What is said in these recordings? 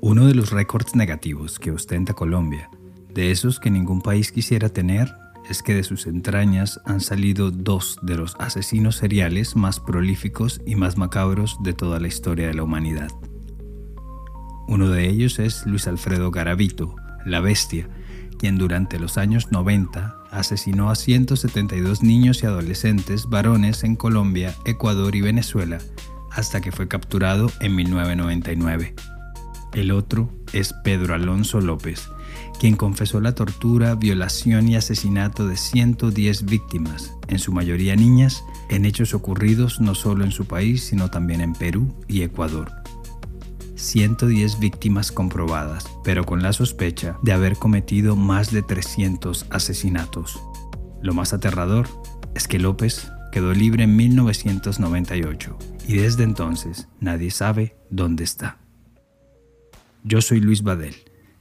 Uno de los récords negativos que ostenta Colombia, de esos que ningún país quisiera tener, es que de sus entrañas han salido dos de los asesinos seriales más prolíficos y más macabros de toda la historia de la humanidad. Uno de ellos es Luis Alfredo Garavito, la bestia, quien durante los años 90 asesinó a 172 niños y adolescentes varones en Colombia, Ecuador y Venezuela, hasta que fue capturado en 1999. El otro es Pedro Alonso López, quien confesó la tortura, violación y asesinato de 110 víctimas, en su mayoría niñas, en hechos ocurridos no solo en su país, sino también en Perú y Ecuador. 110 víctimas comprobadas, pero con la sospecha de haber cometido más de 300 asesinatos. Lo más aterrador es que López quedó libre en 1998 y desde entonces nadie sabe dónde está. Yo soy Luis Badel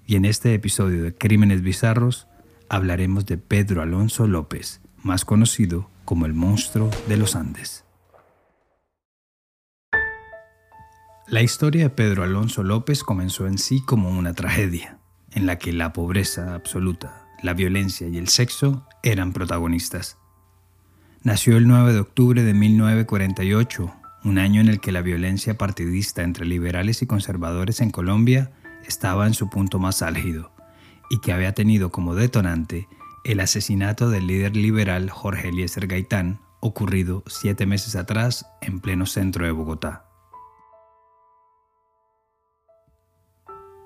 y en este episodio de Crímenes Bizarros hablaremos de Pedro Alonso López, más conocido como el monstruo de los Andes. La historia de Pedro Alonso López comenzó en sí como una tragedia, en la que la pobreza absoluta, la violencia y el sexo eran protagonistas. Nació el 9 de octubre de 1948, un año en el que la violencia partidista entre liberales y conservadores en Colombia estaba en su punto más álgido y que había tenido como detonante el asesinato del líder liberal Jorge Eliezer Gaitán, ocurrido siete meses atrás en pleno centro de Bogotá.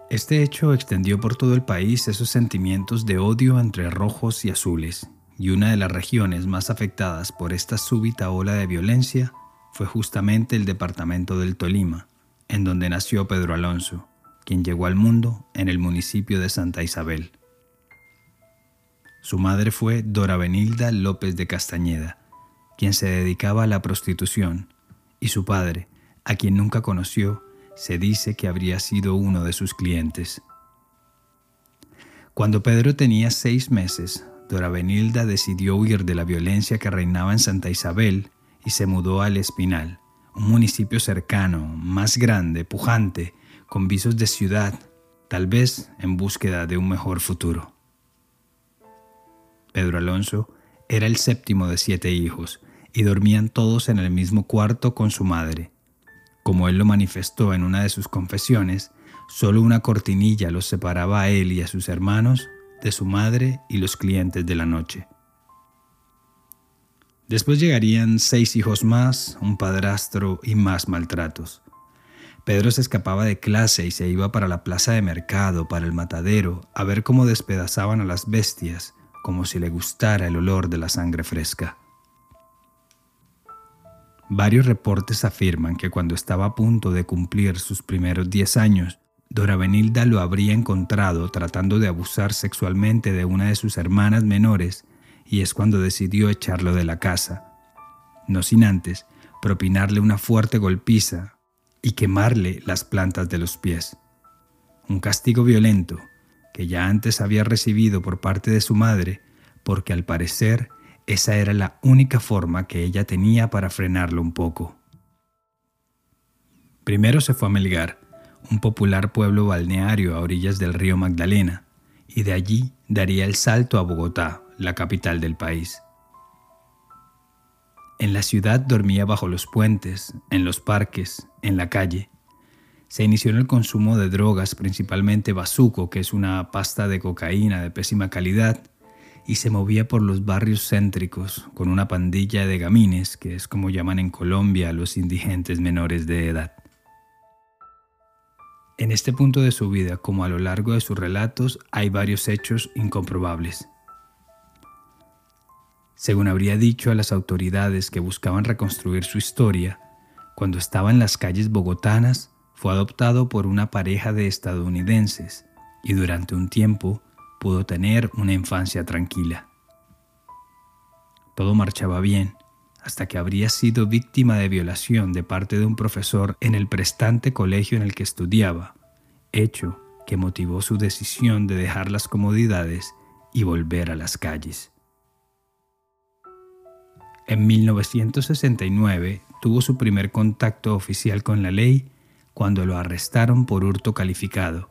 Este hecho extendió por todo el país esos sentimientos de odio entre rojos y azules, y una de las regiones más afectadas por esta súbita ola de violencia fue justamente el departamento del Tolima, en donde nació Pedro Alonso, quien llegó al mundo en el municipio de Santa Isabel. Su madre fue Dora Benilda López de Castañeda, quien se dedicaba a la prostitución, y su padre, a quien nunca conoció, se dice que habría sido uno de sus clientes. Cuando Pedro tenía seis meses, Dora Benilda decidió huir de la violencia que reinaba en Santa Isabel y se mudó al Espinal, un municipio cercano, más grande, pujante, con visos de ciudad, tal vez en búsqueda de un mejor futuro. Pedro Alonso era el séptimo de siete hijos y dormían todos en el mismo cuarto con su madre. Como él lo manifestó en una de sus confesiones, solo una cortinilla los separaba a él y a sus hermanos de su madre y los clientes de la noche. Después llegarían seis hijos más, un padrastro y más maltratos. Pedro se escapaba de clase y se iba para la plaza de mercado, para el matadero, a ver cómo despedazaban a las bestias, como si le gustara el olor de la sangre fresca. Varios reportes afirman que cuando estaba a punto de cumplir sus primeros 10 años, Dora Benilda lo habría encontrado tratando de abusar sexualmente de una de sus hermanas menores y es cuando decidió echarlo de la casa, no sin antes propinarle una fuerte golpiza y quemarle las plantas de los pies. Un castigo violento que ya antes había recibido por parte de su madre, porque al parecer esa era la única forma que ella tenía para frenarlo un poco. Primero se fue a Melgar, un popular pueblo balneario a orillas del río Magdalena, y de allí daría el salto a Bogotá, la capital del país. En la ciudad dormía bajo los puentes, en los parques, en la calle. Se inició en el consumo de drogas, principalmente bazuco, que es una pasta de cocaína de pésima calidad, y se movía por los barrios céntricos con una pandilla de gamines, que es como llaman en Colombia a los indigentes menores de edad. En este punto de su vida, como a lo largo de sus relatos, hay varios hechos incomprobables. Según habría dicho a las autoridades que buscaban reconstruir su historia, cuando estaba en las calles bogotanas, fue adoptado por una pareja de estadounidenses y durante un tiempo pudo tener una infancia tranquila. Todo marchaba bien hasta que habría sido víctima de violación de parte de un profesor en el prestante colegio en el que estudiaba, hecho que motivó su decisión de dejar las comodidades y volver a las calles. En 1969 tuvo su primer contacto oficial con la ley cuando lo arrestaron por hurto calificado,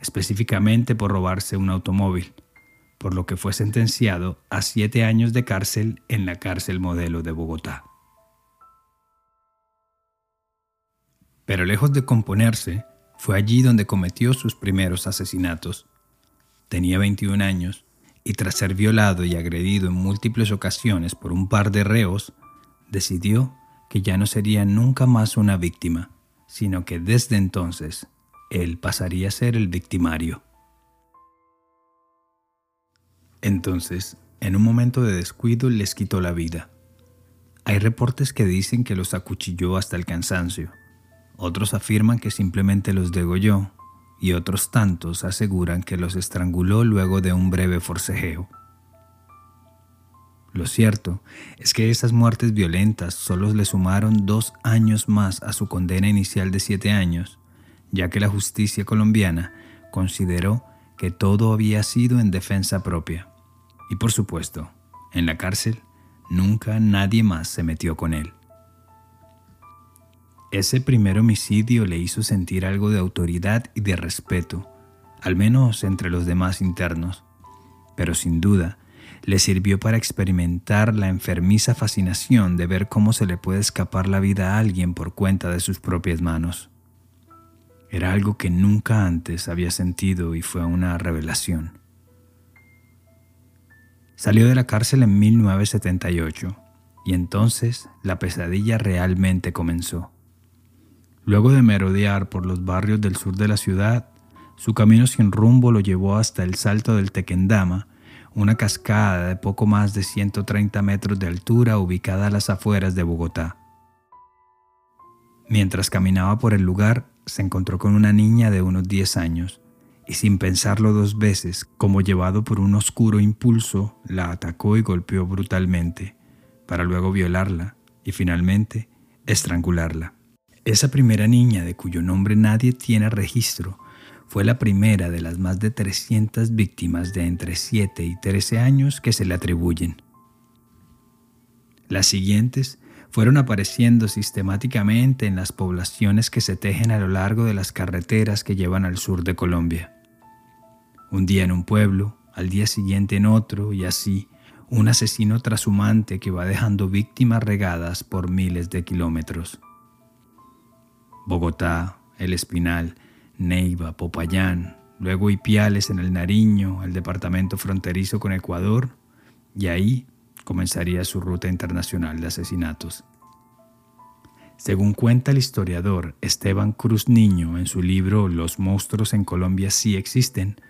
específicamente por robarse un automóvil, por lo que fue sentenciado a siete años de cárcel en la cárcel modelo de Bogotá. Pero lejos de componerse, fue allí donde cometió sus primeros asesinatos. Tenía 21 años y tras ser violado y agredido en múltiples ocasiones por un par de reos, decidió que ya no sería nunca más una víctima, sino que desde entonces él pasaría a ser el victimario. Entonces, en un momento de descuido, les quitó la vida. Hay reportes que dicen que los acuchilló hasta el cansancio. Otros afirman que simplemente los degolló y otros tantos aseguran que los estranguló luego de un breve forcejeo. Lo cierto es que esas muertes violentas solo le sumaron dos años más a su condena inicial de siete años, ya que la justicia colombiana consideró que todo había sido en defensa propia. Y por supuesto, en la cárcel nunca nadie más se metió con él. Ese primer homicidio le hizo sentir algo de autoridad y de respeto, al menos entre los demás internos, pero sin duda le sirvió para experimentar la enfermiza fascinación de ver cómo se le puede escapar la vida a alguien por cuenta de sus propias manos. Era algo que nunca antes había sentido y fue una revelación. Salió de la cárcel en 1978 y entonces la pesadilla realmente comenzó. Luego de merodear por los barrios del sur de la ciudad, su camino sin rumbo lo llevó hasta el Salto del Tequendama, una cascada de poco más de 130 metros de altura ubicada a las afueras de Bogotá. Mientras caminaba por el lugar, se encontró con una niña de unos 10 años y sin pensarlo dos veces, como llevado por un oscuro impulso, la atacó y golpeó brutalmente, para luego violarla y finalmente estrangularla. Esa primera niña, de cuyo nombre nadie tiene registro, fue la primera de las más de 300 víctimas de entre 7 y 13 años que se le atribuyen. Las siguientes fueron apareciendo sistemáticamente en las poblaciones que se tejen a lo largo de las carreteras que llevan al sur de Colombia. Un día en un pueblo, al día siguiente en otro y así, un asesino trashumante que va dejando víctimas regadas por miles de kilómetros. Bogotá, El Espinal, Neiva, Popayán, luego Ipiales en el Nariño, el departamento fronterizo con Ecuador, y ahí comenzaría su ruta internacional de asesinatos. Según cuenta el historiador Esteban Cruz Niño en su libro Los monstruos en Colombia sí existen,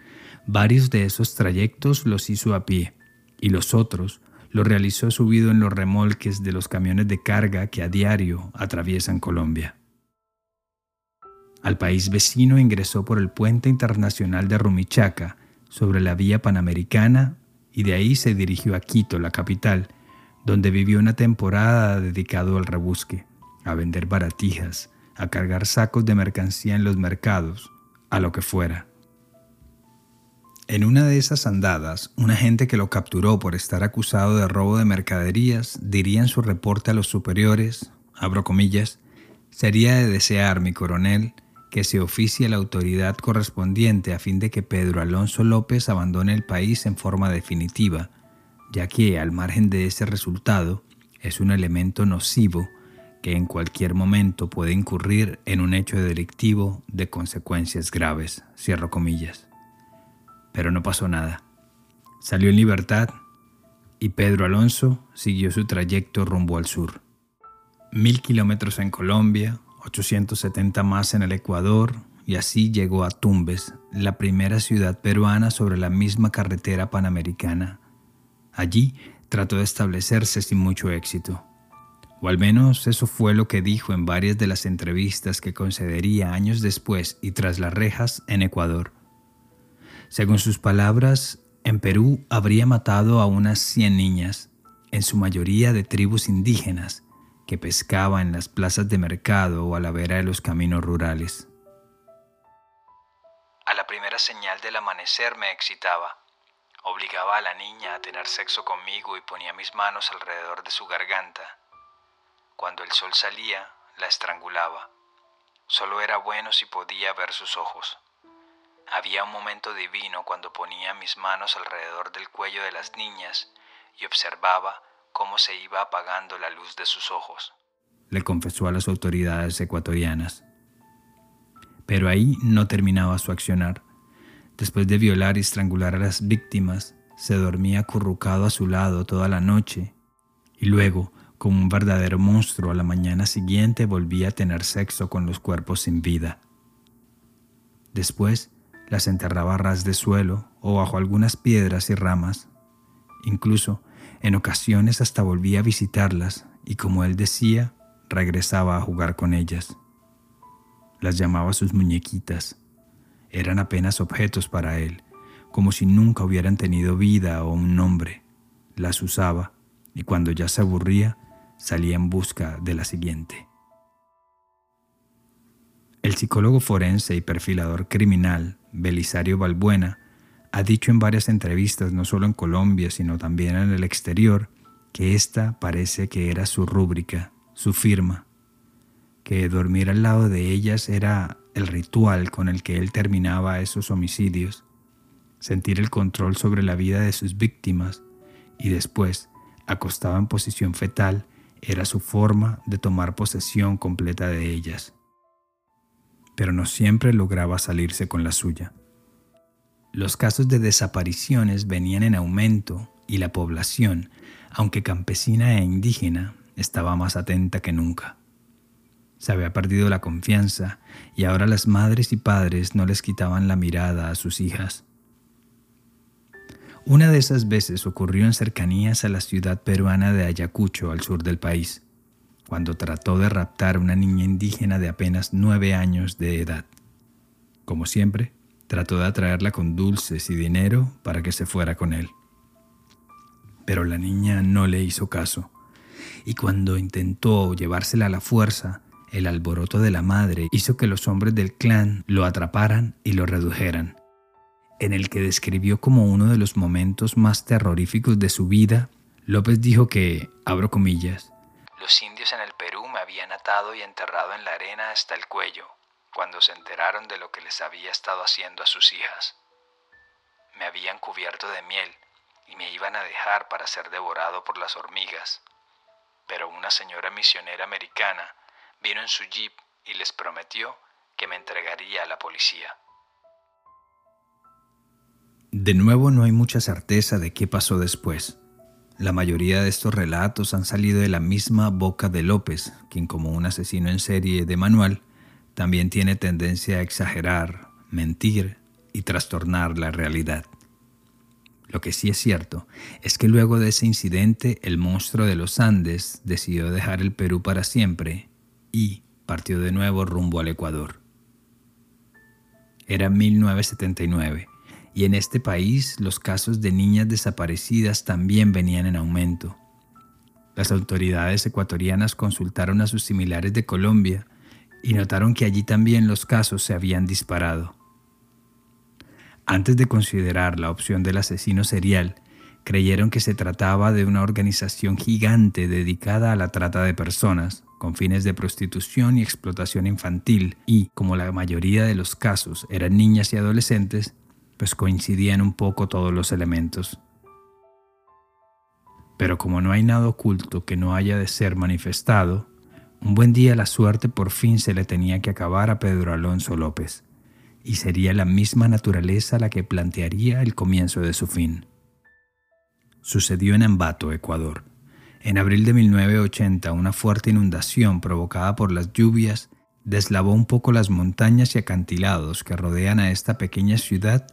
varios de esos trayectos los hizo a pie y los otros los realizó subido en los remolques de los camiones de carga que a diario atraviesan Colombia. Al país vecino ingresó por el puente internacional de Rumichaca sobre la vía panamericana y de ahí se dirigió a Quito, la capital, donde vivió una temporada dedicado al rebusque, a vender baratijas, a cargar sacos de mercancía en los mercados, a lo que fuera. En una de esas andadas, un agente que lo capturó por estar acusado de robo de mercaderías diría en su reporte a los superiores, abro comillas, sería de desear, mi coronel, que se oficie la autoridad correspondiente a fin de que Pedro Alonso López abandone el país en forma definitiva, ya que, al margen de ese resultado, es un elemento nocivo que en cualquier momento puede incurrir en un hecho delictivo de consecuencias graves. Comillas. Pero no pasó nada. Salió en libertad y Pedro Alonso siguió su trayecto rumbo al sur. Mil kilómetros en Colombia, 870 más en el Ecuador y así llegó a Tumbes, la primera ciudad peruana sobre la misma carretera panamericana. Allí trató de establecerse sin mucho éxito. O al menos eso fue lo que dijo en varias de las entrevistas que concedería años después y tras las rejas en Ecuador. Según sus palabras, en Perú habría matado a unas 100 niñas, en su mayoría de tribus indígenas, que pescaba en las plazas de mercado o a la vera de los caminos rurales. A la primera señal del amanecer me excitaba. Obligaba a la niña a tener sexo conmigo y ponía mis manos alrededor de su garganta. Cuando el sol salía, la estrangulaba. Solo era bueno si podía ver sus ojos. Había un momento divino cuando ponía mis manos alrededor del cuello de las niñas y observaba cómo se iba apagando la luz de sus ojos. Le confesó a las autoridades ecuatorianas. Pero ahí no terminaba su accionar. Después de violar y estrangular a las víctimas, se dormía acurrucado a su lado toda la noche y luego, como un verdadero monstruo, a la mañana siguiente volvía a tener sexo con los cuerpos sin vida. Después las enterraba a ras de suelo o bajo algunas piedras y ramas. Incluso, en ocasiones hasta volvía a visitarlas y como él decía, regresaba a jugar con ellas. Las llamaba sus muñequitas. Eran apenas objetos para él, como si nunca hubieran tenido vida o un nombre. Las usaba y cuando ya se aburría, salía en busca de la siguiente. El psicólogo forense y perfilador criminal Belisario Balbuena ha dicho en varias entrevistas, no solo en Colombia, sino también en el exterior, que esta parece que era su rúbrica, su firma, que dormir al lado de ellas era el ritual con el que él terminaba esos homicidios, sentir el control sobre la vida de sus víctimas y después, acostado en posición fetal, era su forma de tomar posesión completa de ellas. Pero no siempre lograba salirse con la suya. Los casos de desapariciones venían en aumento y la población, aunque campesina e indígena, estaba más atenta que nunca. Se había perdido la confianza y ahora las madres y padres no les quitaban la mirada a sus hijas. Una de esas veces ocurrió en cercanías a la ciudad peruana de Ayacucho, al sur del país, cuando trató de raptar a una niña indígena de apenas nueve años de edad. Como siempre, trató de atraerla con dulces y dinero para que se fuera con él. Pero la niña no le hizo caso, y cuando intentó llevársela a la fuerza, el alboroto de la madre hizo que los hombres del clan lo atraparan y lo redujeran en el que describió como uno de los momentos más terroríficos de su vida, López dijo que, abro comillas, los indios en el Perú me habían atado y enterrado en la arena hasta el cuello, cuando se enteraron de lo que les había estado haciendo a sus hijas. Me habían cubierto de miel y me iban a dejar para ser devorado por las hormigas. Pero una señora misionera americana vino en su jeep y les prometió que me entregaría a la policía. De nuevo no hay mucha certeza de qué pasó después. La mayoría de estos relatos han salido de la misma boca de López, quien como un asesino en serie de manual, también tiene tendencia a exagerar, mentir y trastornar la realidad. Lo que sí es cierto es que luego de ese incidente el monstruo de los Andes decidió dejar el Perú para siempre y partió de nuevo rumbo al Ecuador. Era 1979 y en este país los casos de niñas desaparecidas también venían en aumento. Las autoridades ecuatorianas consultaron a sus similares de Colombia y notaron que allí también los casos se habían disparado. Antes de considerar la opción del asesino serial, creyeron que se trataba de una organización gigante dedicada a la trata de personas, con fines de prostitución y explotación infantil, y, como la mayoría de los casos eran niñas y adolescentes, pues coincidían un poco todos los elementos. Pero como no hay nada oculto que no haya de ser manifestado, un buen día la suerte por fin se le tenía que acabar a Pedro Alonso López, y sería la misma naturaleza la que plantearía el comienzo de su fin. Sucedió en Ambato, Ecuador. En abril de 1980, una fuerte inundación provocada por las lluvias deslavó un poco las montañas y acantilados que rodean a esta pequeña ciudad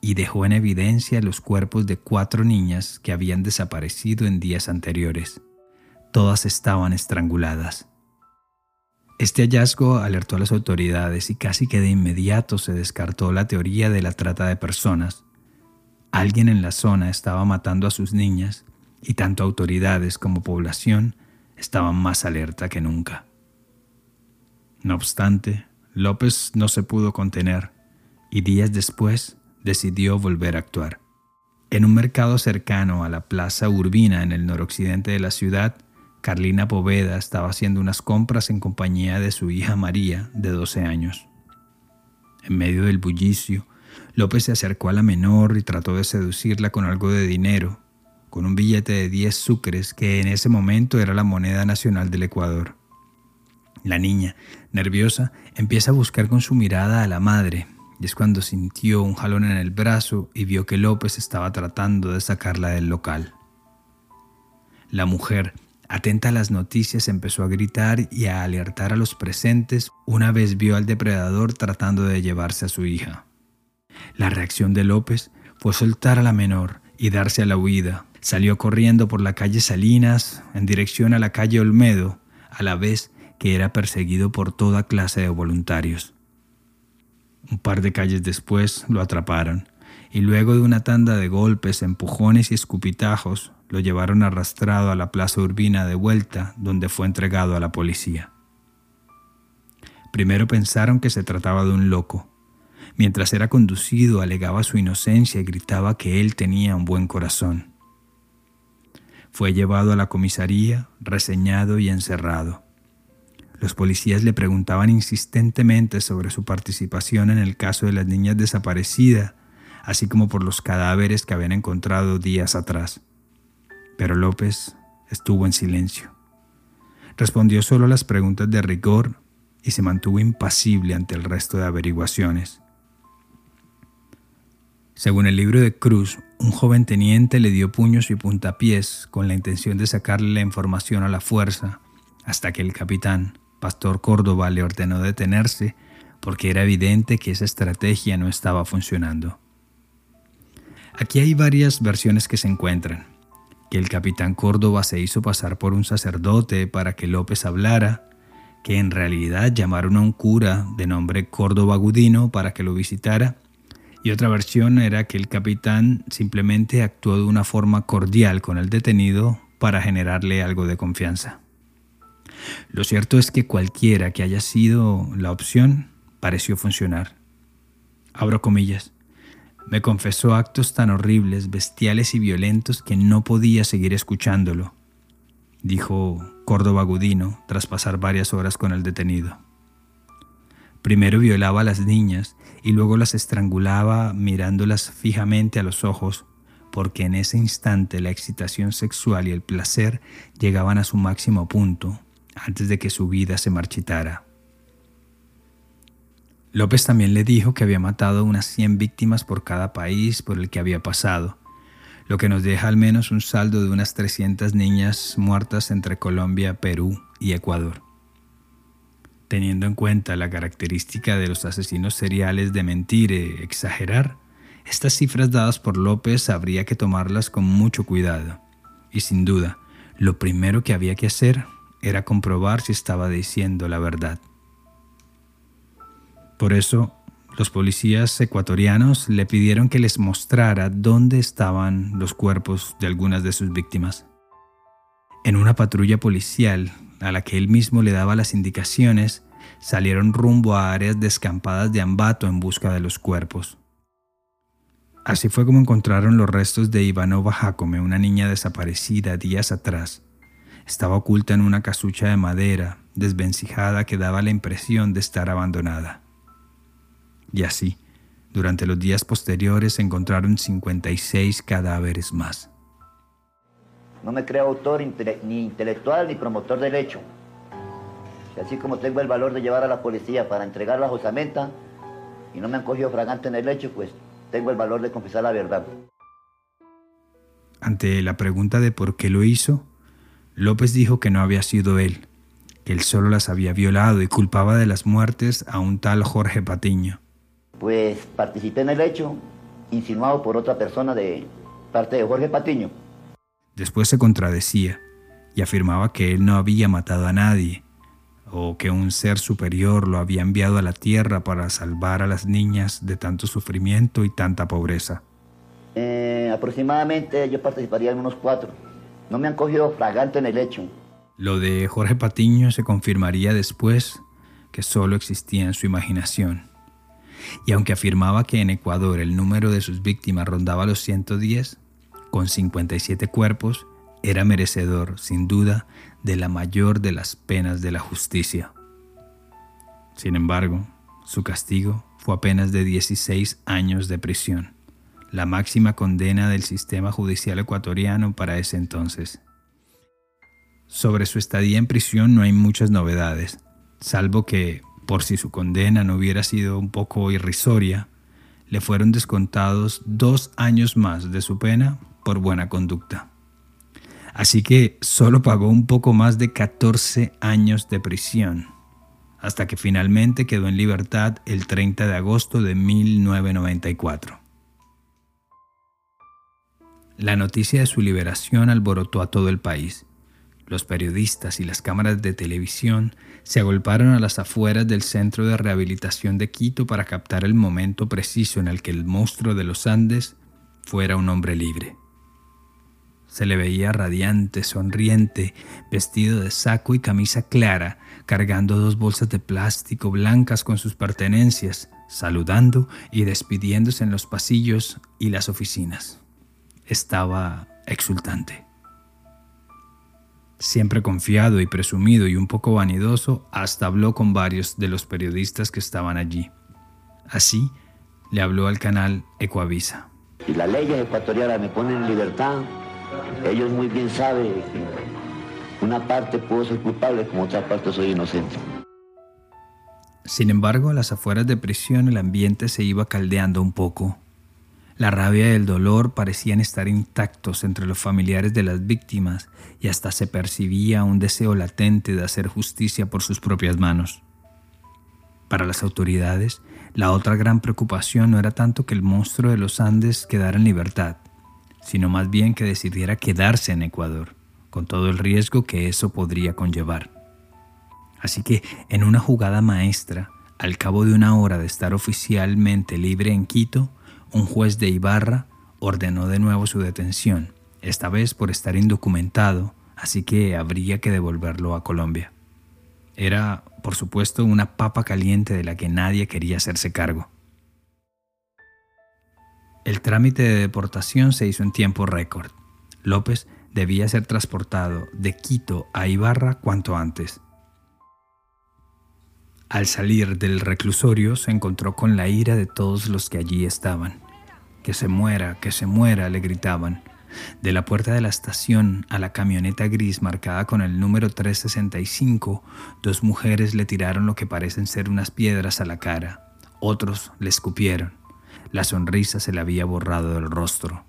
y dejó en evidencia los cuerpos de cuatro niñas que habían desaparecido en días anteriores. Todas estaban estranguladas. Este hallazgo alertó a las autoridades y casi que de inmediato se descartó la teoría de la trata de personas. Alguien en la zona estaba matando a sus niñas y tanto autoridades como población estaban más alerta que nunca. No obstante, López no se pudo contener y días después decidió volver a actuar. En un mercado cercano a la Plaza Urbina en el noroccidente de la ciudad, Carlina Poveda estaba haciendo unas compras en compañía de su hija María, de 12 años. En medio del bullicio, López se acercó a la menor y trató de seducirla con algo de dinero, con un billete de 10 sucres que en ese momento era la moneda nacional del Ecuador. La niña, nerviosa, empieza a buscar con su mirada a la madre, y es cuando sintió un jalón en el brazo y vio que López estaba tratando de sacarla del local. La mujer, atenta a las noticias, empezó a gritar y a alertar a los presentes una vez vio al depredador tratando de llevarse a su hija. La reacción de López fue soltar a la menor y darse a la huida, Salió corriendo por la calle Salinas en dirección a la calle Olmedo, a la vez que era perseguido por toda clase de voluntarios. Un par de calles después lo atraparon y luego de una tanda de golpes, empujones y escupitajos, lo llevaron arrastrado a la plaza urbina de vuelta, donde fue entregado a la policía. Primero pensaron que se trataba de un loco. Mientras era conducido alegaba su inocencia y gritaba que él tenía un buen corazón. Fue llevado a la comisaría, reseñado y encerrado. Los policías le preguntaban insistentemente sobre su participación en el caso de las niñas desaparecidas, así como por los cadáveres que habían encontrado días atrás. Pero López estuvo en silencio. Respondió solo a las preguntas de rigor y se mantuvo impasible ante el resto de averiguaciones. Según el libro de Cruz, un joven teniente le dio puños y puntapiés con la intención de sacarle la información a la fuerza, hasta que el capitán, Pastor Córdoba, le ordenó detenerse porque era evidente que esa estrategia no estaba funcionando. Aquí hay varias versiones que se encuentran. Que el capitán Córdoba se hizo pasar por un sacerdote para que López hablara, que en realidad llamaron a un cura de nombre Córdoba Gudino para que lo visitara y otra versión era que el capitán simplemente actuó de una forma cordial con el detenido para generarle algo de confianza. Lo cierto es que cualquiera que haya sido la opción pareció funcionar. Abro comillas. Me confesó actos tan horribles, bestiales y violentos que no podía seguir escuchándolo, dijo Córdoba Gudino tras pasar varias horas con el detenido. Primero violaba a las niñas y luego las estrangulaba mirándolas fijamente a los ojos, porque en ese instante la excitación sexual y el placer llegaban a su máximo punto antes de que su vida se marchitara. López también le dijo que había matado unas 100 víctimas por cada país por el que había pasado, lo que nos deja al menos un saldo de unas 300 niñas muertas entre Colombia, Perú y Ecuador. Teniendo en cuenta la característica de los asesinos seriales de mentir e exagerar, estas cifras dadas por López habría que tomarlas con mucho cuidado. Y sin duda, lo primero que había que hacer era comprobar si estaba diciendo la verdad. Por eso, los policías ecuatorianos le pidieron que les mostrara dónde estaban los cuerpos de algunas de sus víctimas. En una patrulla policial a la que él mismo le daba las indicaciones, salieron rumbo a áreas descampadas de Ambato en busca de los cuerpos. Así fue como encontraron los restos de Ivanova Jacome, una niña desaparecida días atrás. Estaba oculta en una casucha de madera, desvencijada que daba la impresión de estar abandonada. Y así, durante los días posteriores se encontraron 56 cadáveres más. No me creo autor ni intelectual ni promotor del hecho. Y así como tengo el valor de llevar a la policía para entregar la josamenta y no me han cogido fragante en el hecho, pues tengo el valor de confesar la verdad. Ante la pregunta de por qué lo hizo, López dijo que no había sido él, que él solo las había violado y culpaba de las muertes a un tal Jorge Patiño. Pues participé en el hecho, insinuado por otra persona de parte de Jorge Patiño. Después se contradecía y afirmaba que él no había matado a nadie o que un ser superior lo había enviado a la tierra para salvar a las niñas de tanto sufrimiento y tanta pobreza. Eh, aproximadamente yo participaría en unos cuatro. No me han cogido fragante en el hecho. Lo de Jorge Patiño se confirmaría después que solo existía en su imaginación. Y aunque afirmaba que en Ecuador el número de sus víctimas rondaba los 110, con 57 cuerpos, era merecedor, sin duda, de la mayor de las penas de la justicia. Sin embargo, su castigo fue apenas de 16 años de prisión, la máxima condena del sistema judicial ecuatoriano para ese entonces. Sobre su estadía en prisión no hay muchas novedades, salvo que, por si su condena no hubiera sido un poco irrisoria, le fueron descontados dos años más de su pena por buena conducta. Así que solo pagó un poco más de 14 años de prisión, hasta que finalmente quedó en libertad el 30 de agosto de 1994. La noticia de su liberación alborotó a todo el país. Los periodistas y las cámaras de televisión se agolparon a las afueras del Centro de Rehabilitación de Quito para captar el momento preciso en el que el monstruo de los Andes fuera un hombre libre. Se le veía radiante, sonriente, vestido de saco y camisa clara, cargando dos bolsas de plástico blancas con sus pertenencias, saludando y despidiéndose en los pasillos y las oficinas. Estaba exultante. Siempre confiado y presumido y un poco vanidoso, hasta habló con varios de los periodistas que estaban allí. Así, le habló al canal Ecoavisa. Si las leyes ecuatorianas me ponen en libertad, ellos muy bien saben que una parte puedo ser culpable, como otra parte soy inocente. Sin embargo, a las afueras de prisión el ambiente se iba caldeando un poco. La rabia y el dolor parecían estar intactos entre los familiares de las víctimas y hasta se percibía un deseo latente de hacer justicia por sus propias manos. Para las autoridades, la otra gran preocupación no era tanto que el monstruo de los Andes quedara en libertad, sino más bien que decidiera quedarse en Ecuador, con todo el riesgo que eso podría conllevar. Así que, en una jugada maestra, al cabo de una hora de estar oficialmente libre en Quito, un juez de Ibarra ordenó de nuevo su detención, esta vez por estar indocumentado, así que habría que devolverlo a Colombia. Era, por supuesto, una papa caliente de la que nadie quería hacerse cargo. El trámite de deportación se hizo en tiempo récord. López debía ser transportado de Quito a Ibarra cuanto antes. Al salir del reclusorio se encontró con la ira de todos los que allí estaban. Que se muera, que se muera, le gritaban. De la puerta de la estación a la camioneta gris marcada con el número 365, dos mujeres le tiraron lo que parecen ser unas piedras a la cara. Otros le escupieron. La sonrisa se le había borrado del rostro.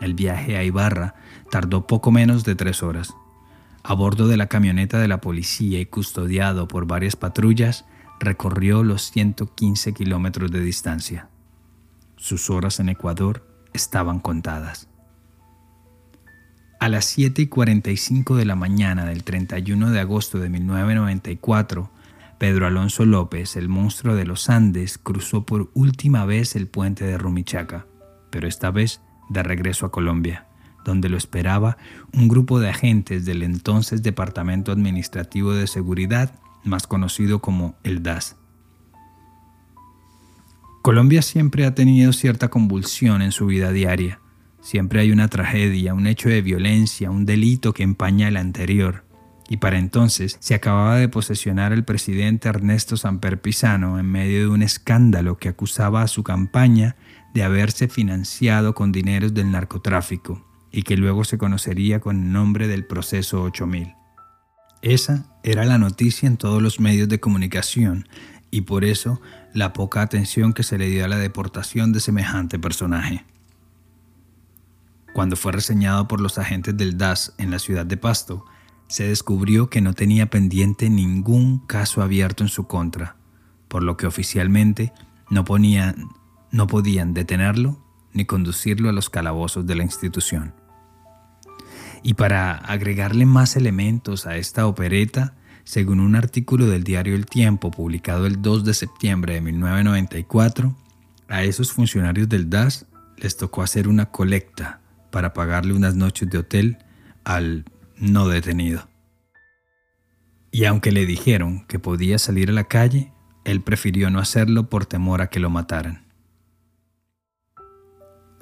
El viaje a Ibarra tardó poco menos de tres horas. A bordo de la camioneta de la policía y custodiado por varias patrullas, recorrió los 115 kilómetros de distancia. Sus horas en Ecuador estaban contadas. A las 7 y 45 de la mañana del 31 de agosto de 1994, Pedro Alonso López, el monstruo de los Andes, cruzó por última vez el puente de Rumichaca, pero esta vez de regreso a Colombia, donde lo esperaba un grupo de agentes del entonces Departamento Administrativo de Seguridad, más conocido como el DAS. Colombia siempre ha tenido cierta convulsión en su vida diaria. Siempre hay una tragedia, un hecho de violencia, un delito que empaña el anterior. Y para entonces se acababa de posesionar el presidente Ernesto Samper Pisano en medio de un escándalo que acusaba a su campaña de haberse financiado con dineros del narcotráfico y que luego se conocería con el nombre del proceso 8000. Esa era la noticia en todos los medios de comunicación y por eso la poca atención que se le dio a la deportación de semejante personaje. Cuando fue reseñado por los agentes del DAS en la ciudad de Pasto, se descubrió que no tenía pendiente ningún caso abierto en su contra, por lo que oficialmente no, ponían, no podían detenerlo ni conducirlo a los calabozos de la institución. Y para agregarle más elementos a esta opereta, según un artículo del diario El Tiempo publicado el 2 de septiembre de 1994, a esos funcionarios del DAS les tocó hacer una colecta para pagarle unas noches de hotel al no detenido. Y aunque le dijeron que podía salir a la calle, él prefirió no hacerlo por temor a que lo mataran.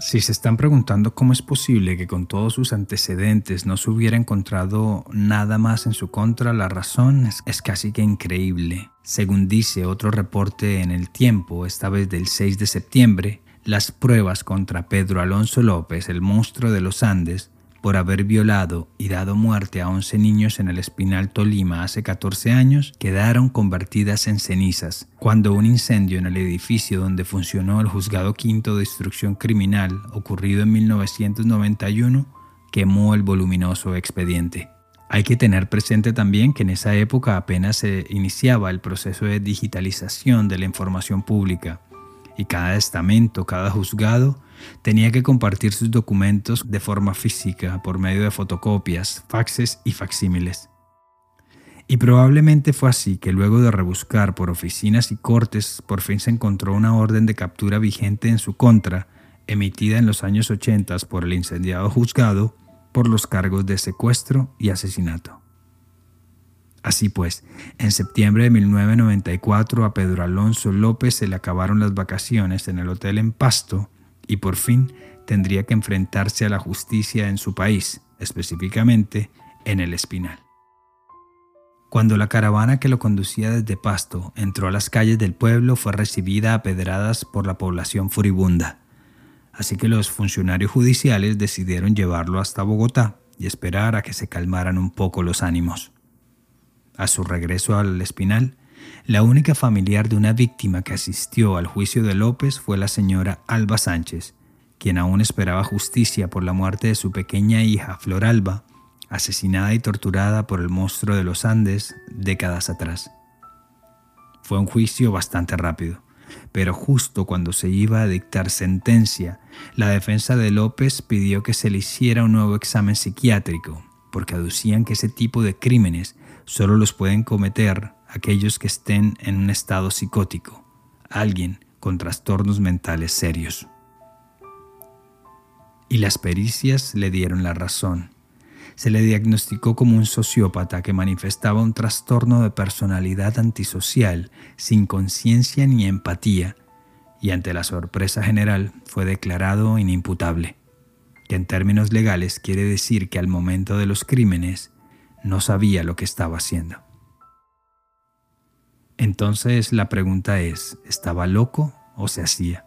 Si se están preguntando cómo es posible que con todos sus antecedentes no se hubiera encontrado nada más en su contra, la razón es, casi que increíble. Según dice otro reporte en el tiempo, esta vez del 6 de septiembre, las pruebas contra Pedro Alonso López, el monstruo de los Andes, por haber violado y dado muerte a 11 niños en el Espinal Tolima hace 14 años, quedaron convertidas en cenizas, cuando un incendio en el edificio donde funcionó el Juzgado Quinto de Instrucción Criminal, ocurrido en 1991, quemó el voluminoso expediente. Hay que tener presente también que en esa época apenas se iniciaba el proceso de digitalización de la información pública y cada estamento, cada juzgado, tenía que compartir sus documentos de forma física por medio de fotocopias, faxes y facsímiles. Y probablemente fue así que luego de rebuscar por oficinas y cortes, por fin se encontró una orden de captura vigente en su contra, emitida en los años 80 por el incendiado juzgado por los cargos de secuestro y asesinato. Así pues, en septiembre de 1994 a Pedro Alonso López se le acabaron las vacaciones en el hotel en Pasto y por fin tendría que enfrentarse a la justicia en su país, específicamente en el Espinal. Cuando la caravana que lo conducía desde Pasto entró a las calles del pueblo fue recibida a pedradas por la población furibunda, así que los funcionarios judiciales decidieron llevarlo hasta Bogotá y esperar a que se calmaran un poco los ánimos. A su regreso al Espinal, la única familiar de una víctima que asistió al juicio de López fue la señora Alba Sánchez, quien aún esperaba justicia por la muerte de su pequeña hija Flor Alba, asesinada y torturada por el monstruo de los Andes décadas atrás. Fue un juicio bastante rápido, pero justo cuando se iba a dictar sentencia, la defensa de López pidió que se le hiciera un nuevo examen psiquiátrico, porque aducían que ese tipo de crímenes solo los pueden cometer aquellos que estén en un estado psicótico, alguien con trastornos mentales serios. Y las pericias le dieron la razón. Se le diagnosticó como un sociópata que manifestaba un trastorno de personalidad antisocial, sin conciencia ni empatía, y ante la sorpresa general fue declarado inimputable, que en términos legales quiere decir que al momento de los crímenes no sabía lo que estaba haciendo. Entonces la pregunta es, ¿estaba loco o se hacía?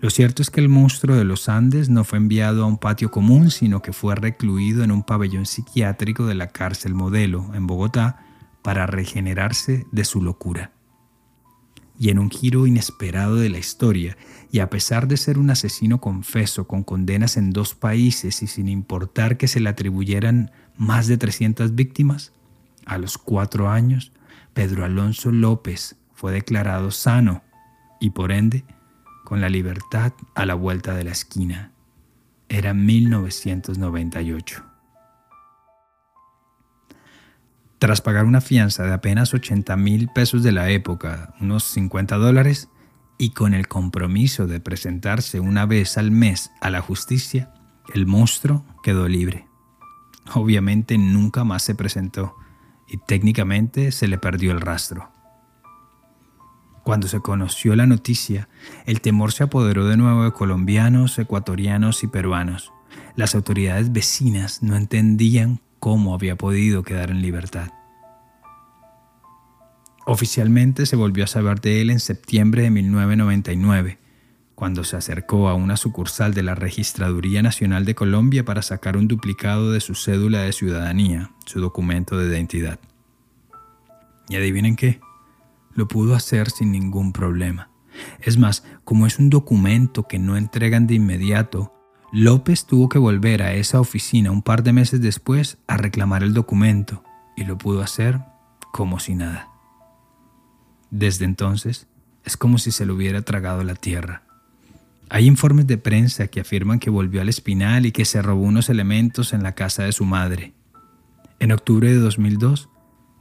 Lo cierto es que el monstruo de los Andes no fue enviado a un patio común, sino que fue recluido en un pabellón psiquiátrico de la cárcel modelo en Bogotá para regenerarse de su locura. Y en un giro inesperado de la historia, y a pesar de ser un asesino confeso con condenas en dos países y sin importar que se le atribuyeran más de 300 víctimas, a los cuatro años, Pedro Alonso López fue declarado sano y por ende con la libertad a la vuelta de la esquina. Era 1998. Tras pagar una fianza de apenas 80 mil pesos de la época, unos 50 dólares, y con el compromiso de presentarse una vez al mes a la justicia, el monstruo quedó libre. Obviamente nunca más se presentó y técnicamente se le perdió el rastro. Cuando se conoció la noticia, el temor se apoderó de nuevo de colombianos, ecuatorianos y peruanos. Las autoridades vecinas no entendían cómo había podido quedar en libertad. Oficialmente se volvió a saber de él en septiembre de 1999, cuando se acercó a una sucursal de la Registraduría Nacional de Colombia para sacar un duplicado de su cédula de ciudadanía, su documento de identidad. Y adivinen qué, lo pudo hacer sin ningún problema. Es más, como es un documento que no entregan de inmediato, López tuvo que volver a esa oficina un par de meses después a reclamar el documento y lo pudo hacer como si nada. Desde entonces, es como si se lo hubiera tragado la tierra. Hay informes de prensa que afirman que volvió al Espinal y que se robó unos elementos en la casa de su madre. En octubre de 2002,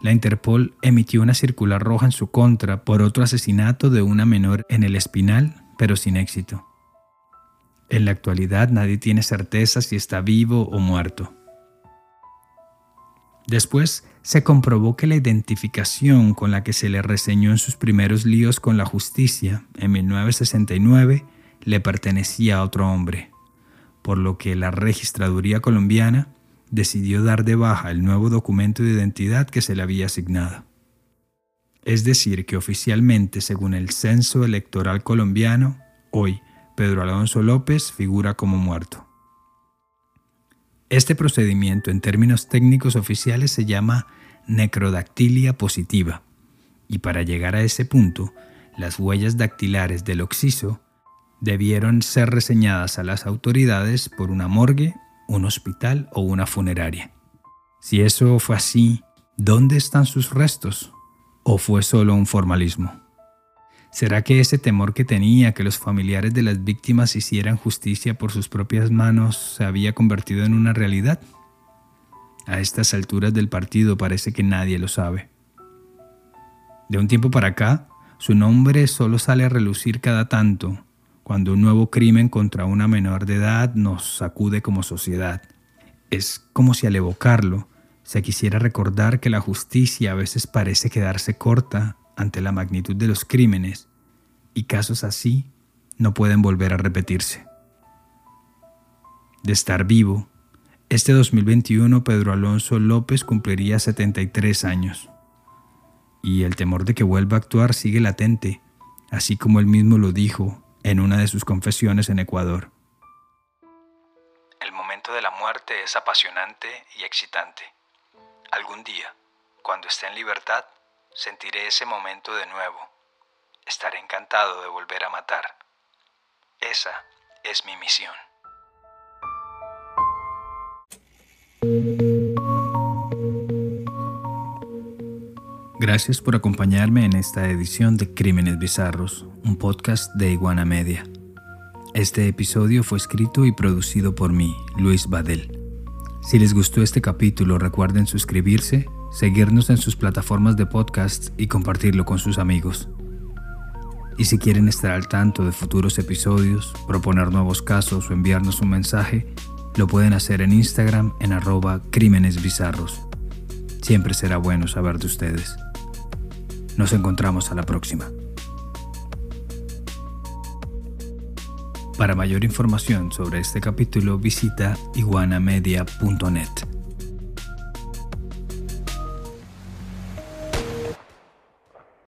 la Interpol emitió una circular roja en su contra por otro asesinato de una menor en el Espinal, pero sin éxito. En la actualidad nadie tiene certeza si está vivo o muerto. Después se comprobó que la identificación con la que se le reseñó en sus primeros líos con la justicia en 1969 le pertenecía a otro hombre, por lo que la registraduría colombiana decidió dar de baja el nuevo documento de identidad que se le había asignado. Es decir, que oficialmente, según el censo electoral colombiano, hoy Pedro Alonso López figura como muerto. Este procedimiento en términos técnicos oficiales se llama necrodactilia positiva, y para llegar a ese punto, las huellas dactilares del occiso debieron ser reseñadas a las autoridades por una morgue, un hospital o una funeraria. Si eso fue así, ¿dónde están sus restos? ¿O fue solo un formalismo? ¿Será que ese temor que tenía que los familiares de las víctimas hicieran justicia por sus propias manos se había convertido en una realidad? A estas alturas del partido parece que nadie lo sabe. De un tiempo para acá, su nombre solo sale a relucir cada tanto, cuando un nuevo crimen contra una menor de edad nos sacude como sociedad. Es como si al evocarlo se quisiera recordar que la justicia a veces parece quedarse corta ante la magnitud de los crímenes y casos así no pueden volver a repetirse. De estar vivo, este 2021 Pedro Alonso López cumpliría 73 años y el temor de que vuelva a actuar sigue latente, así como él mismo lo dijo en una de sus confesiones en Ecuador. El momento de la muerte es apasionante y excitante. Algún día, cuando esté en libertad, sentiré ese momento de nuevo. Estaré encantado de volver a matar. Esa es mi misión. Gracias por acompañarme en esta edición de Crímenes Bizarros, un podcast de Iguana Media. Este episodio fue escrito y producido por mí, Luis Badel. Si les gustó este capítulo, recuerden suscribirse, seguirnos en sus plataformas de podcast y compartirlo con sus amigos. Y si quieren estar al tanto de futuros episodios, proponer nuevos casos o enviarnos un mensaje, lo pueden hacer en Instagram en arroba crímenes bizarros. Siempre será bueno saber de ustedes. Nos encontramos a la próxima. Para mayor información sobre este capítulo visita iguanamedia.net.